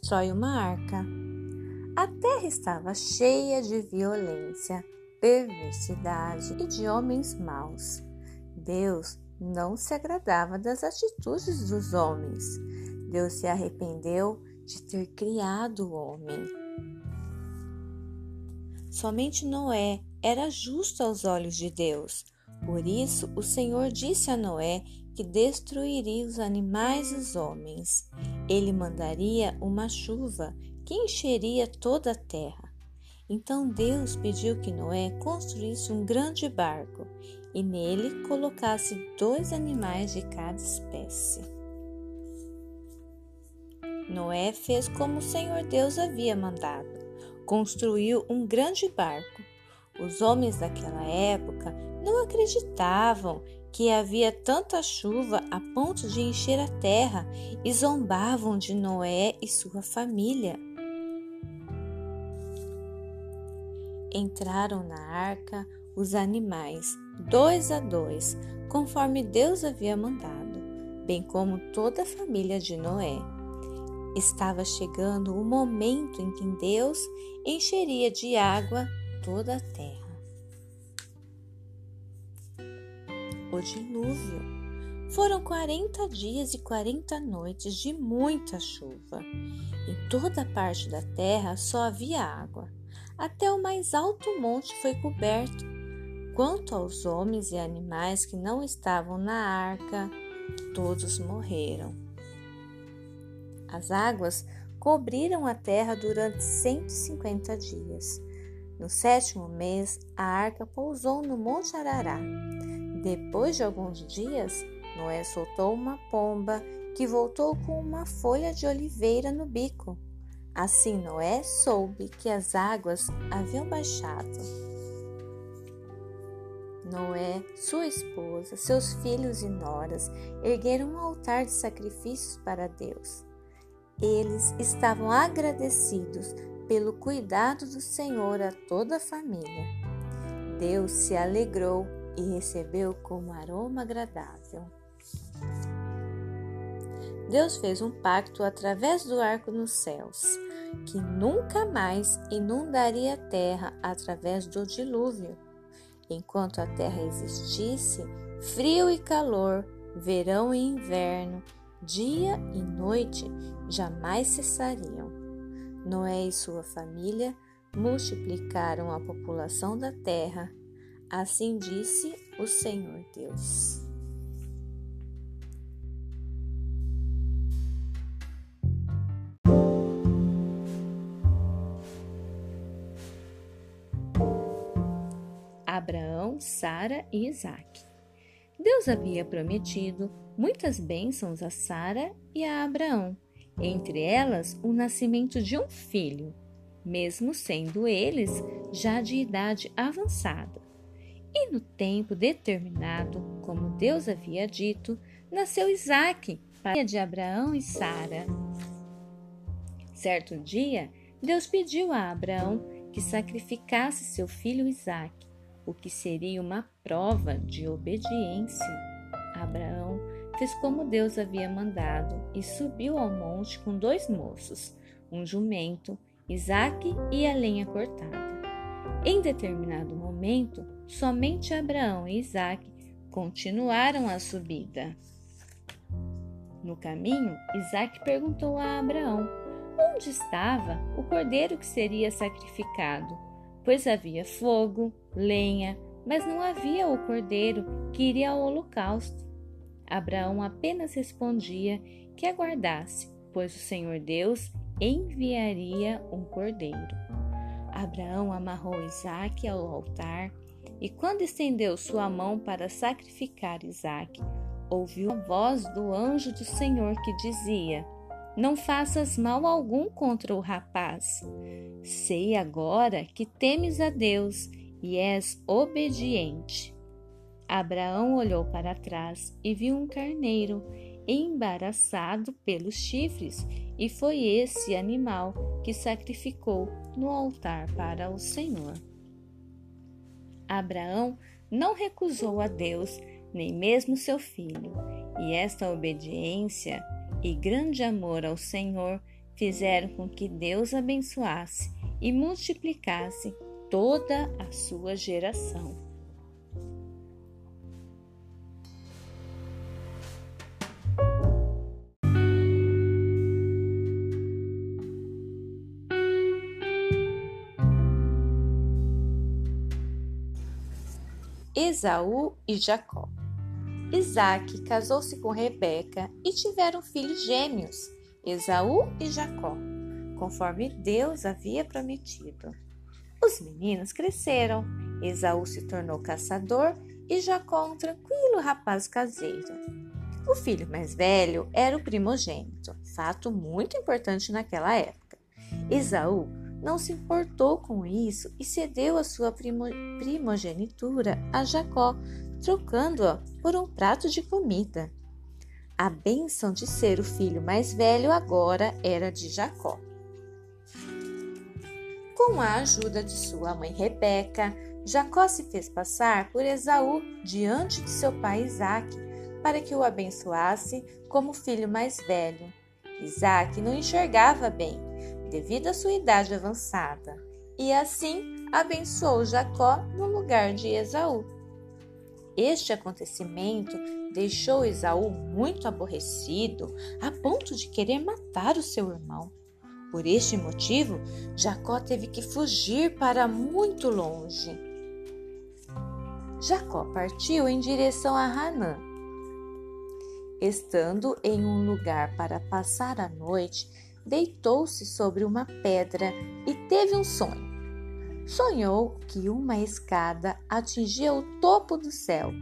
constrói uma arca. A terra estava cheia de violência, perversidade e de homens maus. Deus não se agradava das atitudes dos homens. Deus se arrependeu de ter criado o homem. Somente Noé era justo aos olhos de Deus. Por isso, o Senhor disse a Noé que destruiria os animais e os homens. Ele mandaria uma chuva que encheria toda a terra. Então Deus pediu que Noé construísse um grande barco e nele colocasse dois animais de cada espécie. Noé fez como o Senhor Deus havia mandado. Construiu um grande barco. Os homens daquela época não acreditavam que havia tanta chuva a ponto de encher a terra e zombavam de Noé e sua família. Entraram na arca os animais, dois a dois, conforme Deus havia mandado, bem como toda a família de Noé. Estava chegando o momento em que Deus encheria de água toda a terra. O dilúvio. Foram 40 dias e 40 noites de muita chuva. Em toda parte da terra só havia água. Até o mais alto monte foi coberto. Quanto aos homens e animais que não estavam na arca, todos morreram. As águas cobriram a terra durante 150 dias. No sétimo mês, a arca pousou no Monte Arará. Depois de alguns dias, Noé soltou uma pomba que voltou com uma folha de oliveira no bico. Assim Noé soube que as águas haviam baixado. Noé, sua esposa, seus filhos e noras ergueram um altar de sacrifícios para Deus. Eles estavam agradecidos pelo cuidado do Senhor a toda a família. Deus se alegrou e recebeu como aroma agradável. Deus fez um pacto através do arco nos céus, que nunca mais inundaria a terra através do dilúvio. Enquanto a terra existisse, frio e calor, verão e inverno, dia e noite jamais cessariam. Noé e sua família multiplicaram a população da terra Assim disse o Senhor Deus. Abraão, Sara e Isaac. Deus havia prometido muitas bênçãos a Sara e a Abraão, entre elas o nascimento de um filho, mesmo sendo eles já de idade avançada. E no tempo determinado, como Deus havia dito, nasceu Isaque, pai de Abraão e Sara. Certo dia, Deus pediu a Abraão que sacrificasse seu filho Isaque, o que seria uma prova de obediência. Abraão fez como Deus havia mandado e subiu ao monte com dois moços, um jumento, Isaque e a lenha cortada. Em determinado momento, somente Abraão e Isaac continuaram a subida. No caminho, Isaac perguntou a Abraão onde estava o cordeiro que seria sacrificado, pois havia fogo, lenha, mas não havia o cordeiro que iria ao holocausto. Abraão apenas respondia que aguardasse, pois o Senhor Deus enviaria um cordeiro. Abraão amarrou Isaque ao altar e, quando estendeu sua mão para sacrificar Isaque, ouviu a voz do anjo do Senhor que dizia: Não faças mal algum contra o rapaz. Sei agora que temes a Deus e és obediente. Abraão olhou para trás e viu um carneiro embaraçado pelos chifres, e foi esse animal que sacrificou no altar para o Senhor. Abraão não recusou a Deus, nem mesmo seu filho, e esta obediência e grande amor ao Senhor fizeram com que Deus abençoasse e multiplicasse toda a sua geração. Esaú e Jacó. Isaac casou-se com Rebeca e tiveram filhos gêmeos, Esaú e Jacó, conforme Deus havia prometido. Os meninos cresceram. Esaú se tornou caçador e Jacó um tranquilo rapaz caseiro. O filho mais velho era o primogênito, fato muito importante naquela época. Esaú não se importou com isso e cedeu a sua primogenitura a Jacó, trocando-a por um prato de comida. A bênção de ser o filho mais velho agora era de Jacó. Com a ajuda de sua mãe Rebeca, Jacó se fez passar por Esaú diante de seu pai Isaque, para que o abençoasse como filho mais velho. Isaque não enxergava bem devido à sua idade avançada, e assim abençoou Jacó no lugar de Esaú. Este acontecimento deixou Esaú muito aborrecido, a ponto de querer matar o seu irmão. Por este motivo, Jacó teve que fugir para muito longe. Jacó partiu em direção a Hanã. Estando em um lugar para passar a noite, deitou-se sobre uma pedra e teve um sonho. Sonhou que uma escada atingia o topo do céu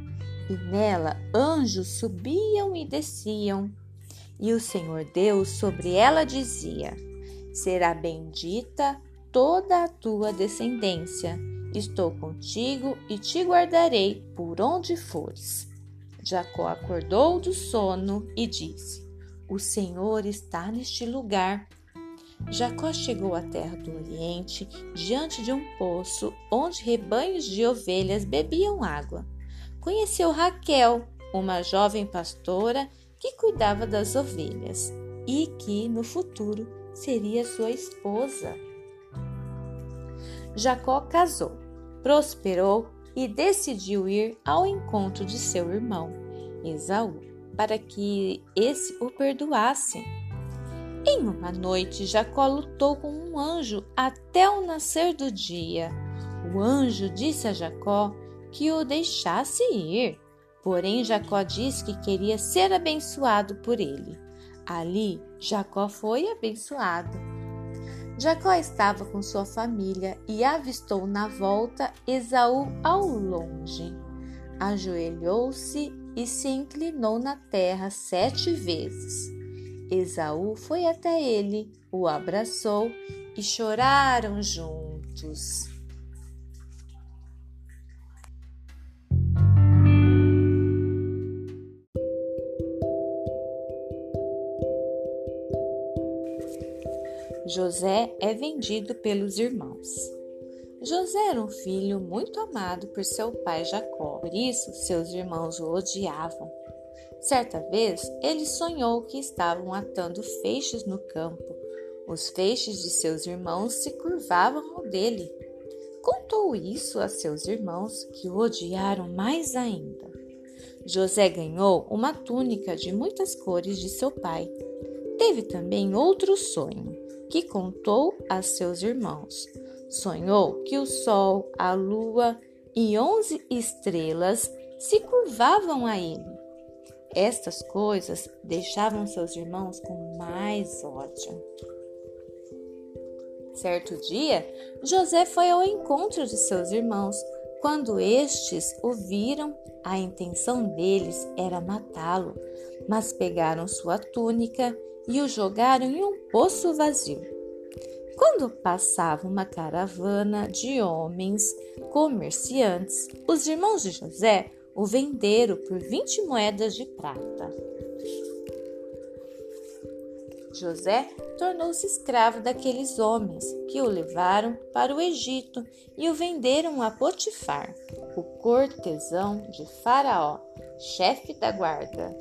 e nela anjos subiam e desciam. E o Senhor Deus sobre ela dizia: Será bendita toda a tua descendência. Estou contigo e te guardarei por onde fores. Jacó acordou do sono e disse: o Senhor está neste lugar. Jacó chegou à terra do Oriente, diante de um poço onde rebanhos de ovelhas bebiam água. Conheceu Raquel, uma jovem pastora que cuidava das ovelhas e que no futuro seria sua esposa. Jacó casou, prosperou e decidiu ir ao encontro de seu irmão, Esaú para que esse o perdoasse. Em uma noite, Jacó lutou com um anjo até o nascer do dia. O anjo disse a Jacó que o deixasse ir, porém Jacó disse que queria ser abençoado por ele. Ali, Jacó foi abençoado. Jacó estava com sua família e avistou na volta Esaú ao longe. Ajoelhou-se e se inclinou na terra sete vezes. Esaú foi até ele, o abraçou e choraram juntos. José é vendido pelos irmãos. José era um filho muito amado por seu pai Jacó, por isso seus irmãos o odiavam. Certa vez ele sonhou que estavam atando feixes no campo. Os feixes de seus irmãos se curvavam ao dele. Contou isso a seus irmãos, que o odiaram mais ainda. José ganhou uma túnica de muitas cores de seu pai. Teve também outro sonho, que contou a seus irmãos. Sonhou que o sol, a lua e onze estrelas se curvavam a ele. Estas coisas deixavam seus irmãos com mais ódio. Certo dia, José foi ao encontro de seus irmãos. Quando estes o viram, a intenção deles era matá-lo, mas pegaram sua túnica e o jogaram em um poço vazio. Quando passava uma caravana de homens comerciantes, os irmãos de José o venderam por 20 moedas de prata. José tornou-se escravo daqueles homens que o levaram para o Egito e o venderam a Potifar, o cortesão de Faraó, chefe da guarda.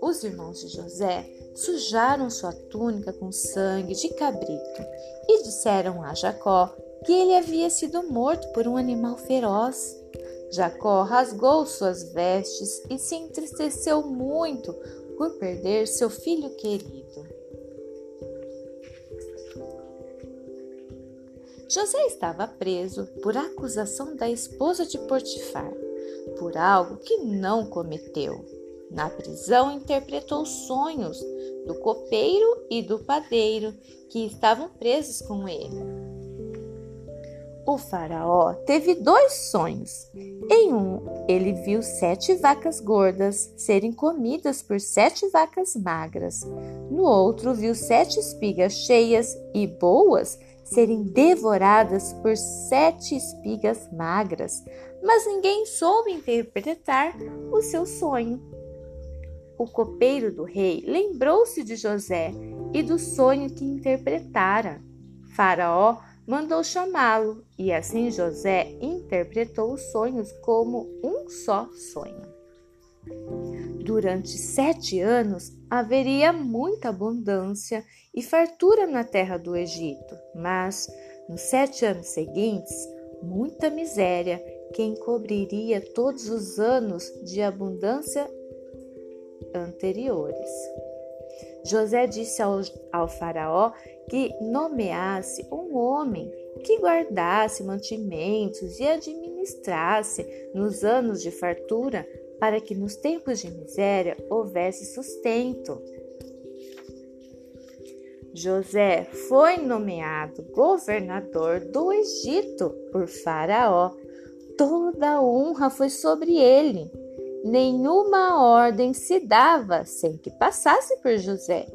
Os irmãos de José sujaram sua túnica com sangue de cabrito e disseram a Jacó que ele havia sido morto por um animal feroz. Jacó rasgou suas vestes e se entristeceu muito por perder seu filho querido. José estava preso por acusação da esposa de Potifar, por algo que não cometeu. Na prisão, interpretou sonhos do copeiro e do padeiro que estavam presos com ele. O Faraó teve dois sonhos. Em um, ele viu sete vacas gordas serem comidas por sete vacas magras. No outro, viu sete espigas cheias e boas serem devoradas por sete espigas magras. Mas ninguém soube interpretar o seu sonho. O copeiro do rei lembrou-se de José e do sonho que interpretara. Faraó mandou chamá-lo, e assim José interpretou os sonhos como um só sonho. Durante sete anos haveria muita abundância e fartura na terra do Egito, mas nos sete anos seguintes, muita miséria que encobriria todos os anos de abundância anteriores. José disse ao, ao Faraó que nomeasse um homem que guardasse mantimentos e administrasse nos anos de fartura, para que nos tempos de miséria houvesse sustento. José foi nomeado governador do Egito por Faraó. Toda a honra foi sobre ele nenhuma ordem se dava sem que passasse por José.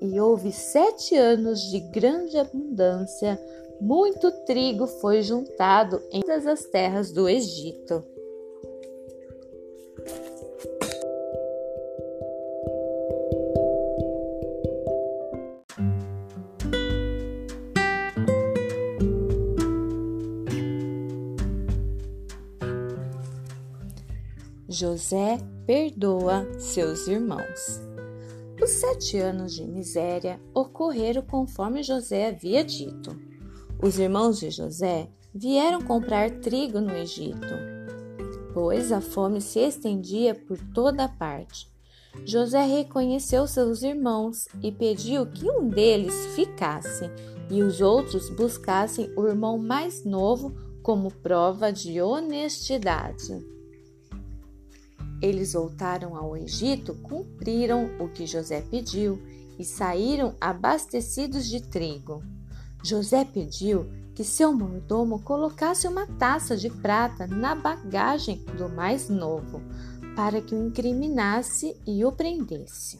E houve sete anos de grande abundância, muito trigo foi juntado em todas as terras do Egito. José perdoa seus irmãos. Os sete anos de miséria ocorreram conforme José havia dito. Os irmãos de José vieram comprar trigo no Egito, pois a fome se estendia por toda parte. José reconheceu seus irmãos e pediu que um deles ficasse e os outros buscassem o irmão mais novo como prova de honestidade. Eles voltaram ao Egito, cumpriram o que José pediu e saíram abastecidos de trigo. José pediu que seu mordomo colocasse uma taça de prata na bagagem do mais novo, para que o incriminasse e o prendesse.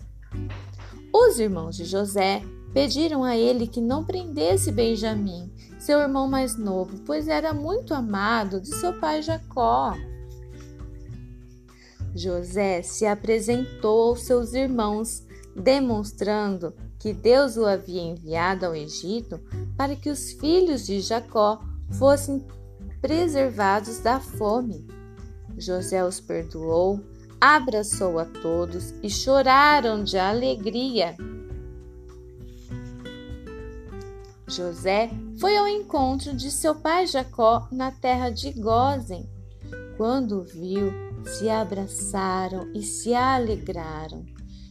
Os irmãos de José pediram a ele que não prendesse Benjamim, seu irmão mais novo, pois era muito amado de seu pai Jacó. José se apresentou aos seus irmãos, demonstrando que Deus o havia enviado ao Egito para que os filhos de Jacó fossem preservados da fome. José os perdoou, abraçou a todos e choraram de alegria. José foi ao encontro de seu pai Jacó na terra de Gósen. Quando viu se abraçaram e se alegraram.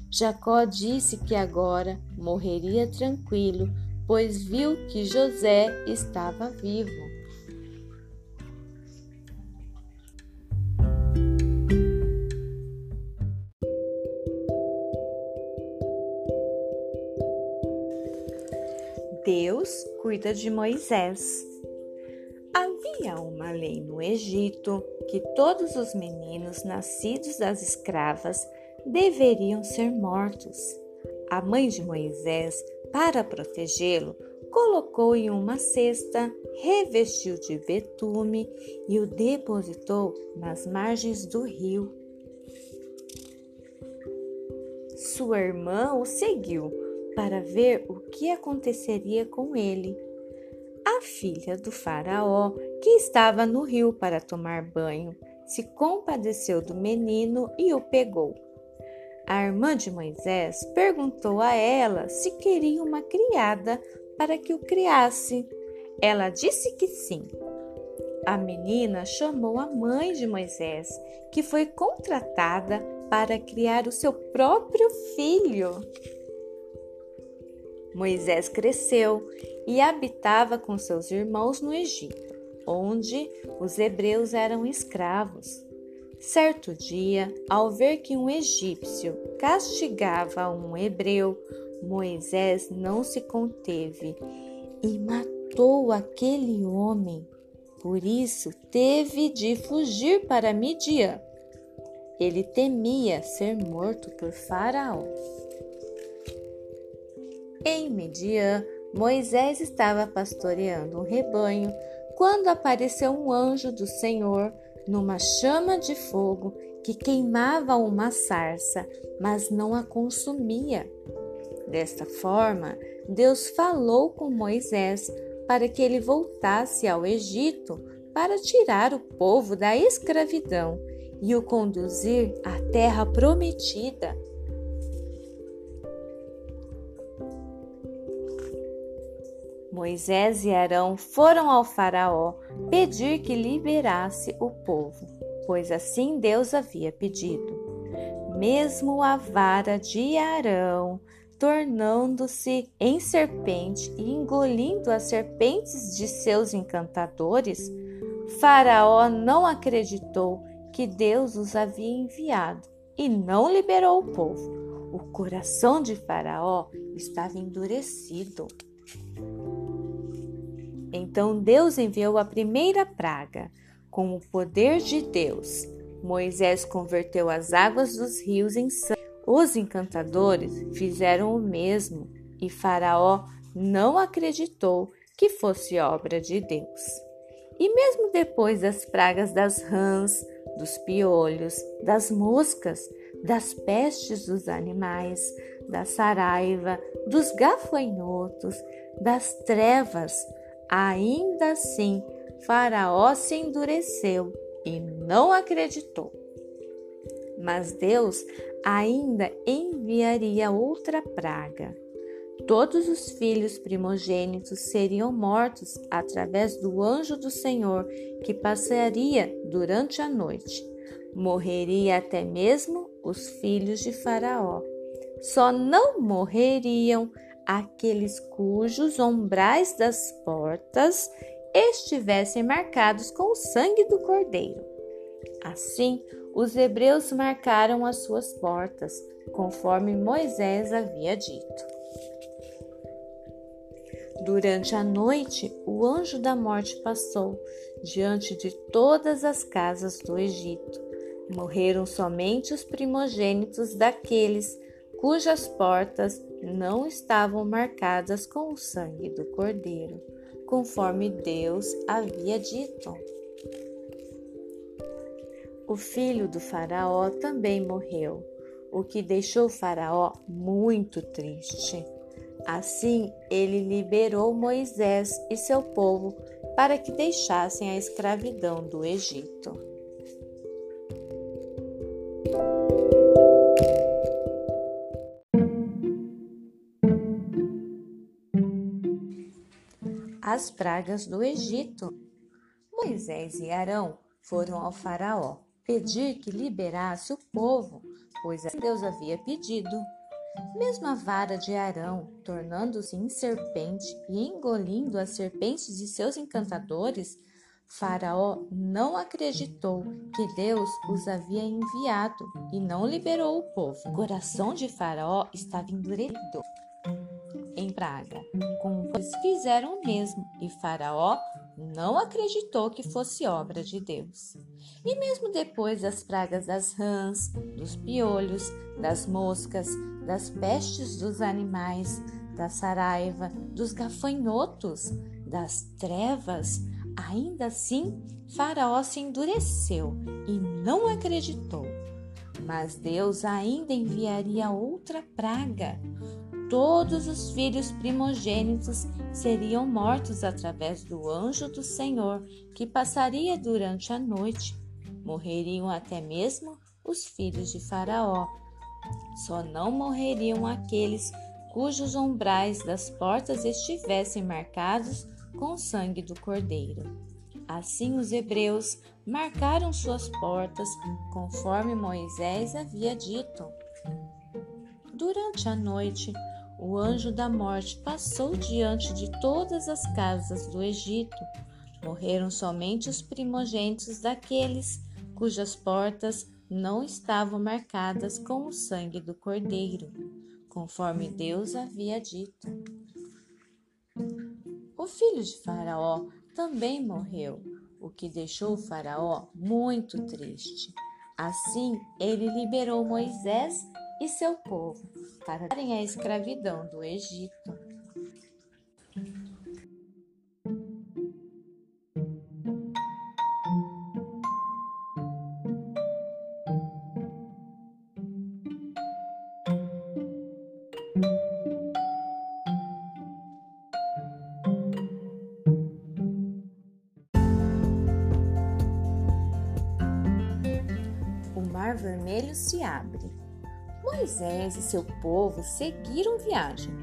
Jacó disse que agora morreria tranquilo, pois viu que José estava vivo. Deus cuida de Moisés. Havia uma lei no Egito que todos os meninos nascidos das escravas deveriam ser mortos. A mãe de Moisés, para protegê-lo, colocou em uma cesta, revestiu de betume e o depositou nas margens do rio. Sua irmã o seguiu para ver o que aconteceria com ele a filha do Faraó, que estava no rio para tomar banho, se compadeceu do menino e o pegou. A irmã de Moisés perguntou a ela se queria uma criada para que o criasse. Ela disse que sim. A menina chamou a mãe de Moisés, que foi contratada para criar o seu próprio filho. Moisés cresceu e habitava com seus irmãos no Egito, onde os hebreus eram escravos. Certo dia, ao ver que um egípcio castigava um hebreu, Moisés não se conteve e matou aquele homem. Por isso, teve de fugir para Midian. Ele temia ser morto por Faraó. Em Midian, Moisés estava pastoreando um rebanho quando apareceu um anjo do Senhor numa chama de fogo que queimava uma sarça, mas não a consumia. Desta forma, Deus falou com Moisés para que ele voltasse ao Egito para tirar o povo da escravidão e o conduzir à terra prometida. Moisés e Arão foram ao Faraó pedir que liberasse o povo, pois assim Deus havia pedido. Mesmo a vara de Arão, tornando-se em serpente e engolindo as serpentes de seus encantadores, Faraó não acreditou que Deus os havia enviado e não liberou o povo. O coração de Faraó estava endurecido. Então Deus enviou a primeira praga. Com o poder de Deus, Moisés converteu as águas dos rios em sangue. Os encantadores fizeram o mesmo e Faraó não acreditou que fosse obra de Deus. E mesmo depois das pragas das rãs, dos piolhos, das moscas, das pestes dos animais, da saraiva, dos gafanhotos, das trevas, Ainda assim, Faraó se endureceu e não acreditou. Mas Deus ainda enviaria outra praga. Todos os filhos primogênitos seriam mortos através do anjo do Senhor que passaria durante a noite. Morreria até mesmo os filhos de Faraó. Só não morreriam aqueles cujos umbrais das portas estivessem marcados com o sangue do cordeiro. Assim, os hebreus marcaram as suas portas, conforme Moisés havia dito. Durante a noite, o anjo da morte passou diante de todas as casas do Egito. Morreram somente os primogênitos daqueles cujas portas não estavam marcadas com o sangue do Cordeiro, conforme Deus havia dito. O filho do Faraó também morreu, o que deixou Faraó muito triste. Assim, ele liberou Moisés e seu povo para que deixassem a escravidão do Egito. As pragas do Egito. Moisés e Arão foram ao Faraó pedir que liberasse o povo, pois Deus havia pedido. Mesmo a vara de Arão, tornando-se em serpente e engolindo as serpentes de seus encantadores, Faraó não acreditou que Deus os havia enviado e não liberou o povo. O coração de Faraó estava endurecido em praga. Com eles fizeram o mesmo, e Faraó não acreditou que fosse obra de Deus. E mesmo depois das pragas das rãs, dos piolhos, das moscas, das pestes dos animais, da saraiva, dos gafanhotos, das trevas, ainda assim Faraó se endureceu e não acreditou. Mas Deus ainda enviaria outra praga, todos os filhos primogênitos seriam mortos através do anjo do Senhor que passaria durante a noite. Morreriam até mesmo os filhos de Faraó. Só não morreriam aqueles cujos umbrais das portas estivessem marcados com o sangue do Cordeiro. Assim os hebreus marcaram suas portas conforme Moisés havia dito. Durante a noite, o anjo da morte passou diante de todas as casas do Egito. Morreram somente os primogênitos daqueles cujas portas não estavam marcadas com o sangue do Cordeiro conforme Deus havia dito. O filho de Faraó também morreu, o que deixou o Faraó muito triste. Assim, ele liberou Moisés e seu povo para darem a escravidão do Egito. Mar Vermelho se abre. Moisés e seu povo seguiram viagem,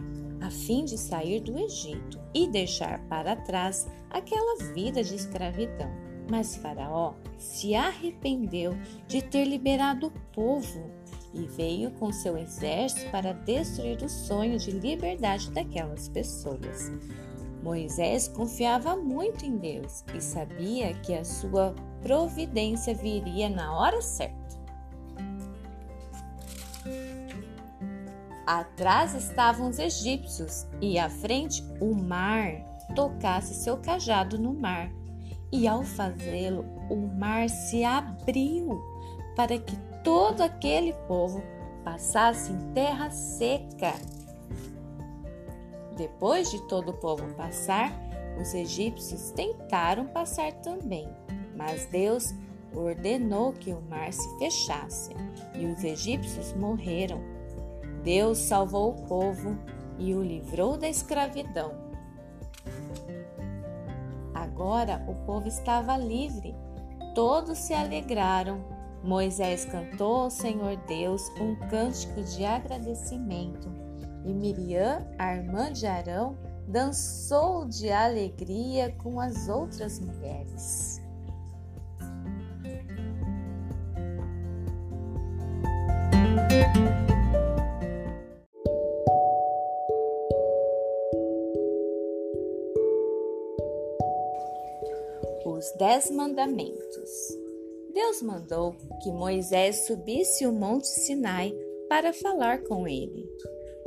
a fim de sair do Egito e deixar para trás aquela vida de escravidão. Mas Faraó se arrependeu de ter liberado o povo e veio com seu exército para destruir o sonho de liberdade daquelas pessoas. Moisés confiava muito em Deus e sabia que a sua providência viria na hora certa. Atrás estavam os egípcios e à frente o mar tocasse seu cajado no mar. E ao fazê-lo, o mar se abriu para que todo aquele povo passasse em terra seca. Depois de todo o povo passar, os egípcios tentaram passar também, mas Deus ordenou que o mar se fechasse e os egípcios morreram. Deus salvou o povo e o livrou da escravidão. Agora o povo estava livre, todos se alegraram. Moisés cantou ao Senhor Deus um cântico de agradecimento e Miriam, a irmã de Arão, dançou de alegria com as outras mulheres. Os Dez Mandamentos Deus mandou que Moisés subisse o monte Sinai para falar com ele.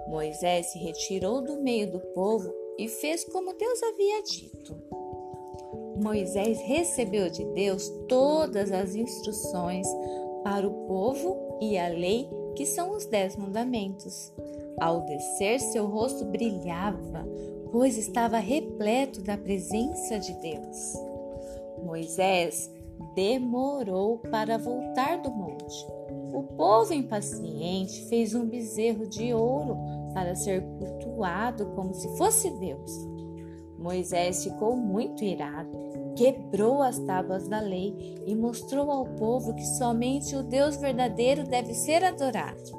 Moisés se retirou do meio do povo e fez como Deus havia dito. Moisés recebeu de Deus todas as instruções para o povo e a lei que são os Dez Mandamentos. Ao descer, seu rosto brilhava, pois estava repleto da presença de Deus. Moisés demorou para voltar do monte. O povo impaciente fez um bezerro de ouro para ser cultuado como se fosse Deus. Moisés ficou muito irado, quebrou as tábuas da lei e mostrou ao povo que somente o Deus verdadeiro deve ser adorado.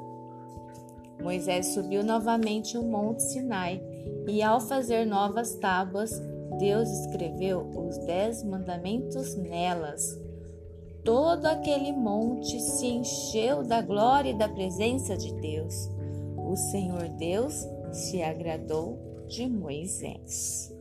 Moisés subiu novamente o monte Sinai e, ao fazer novas tábuas, Deus escreveu os dez mandamentos nelas. Todo aquele monte se encheu da glória e da presença de Deus. O Senhor Deus se agradou de Moisés.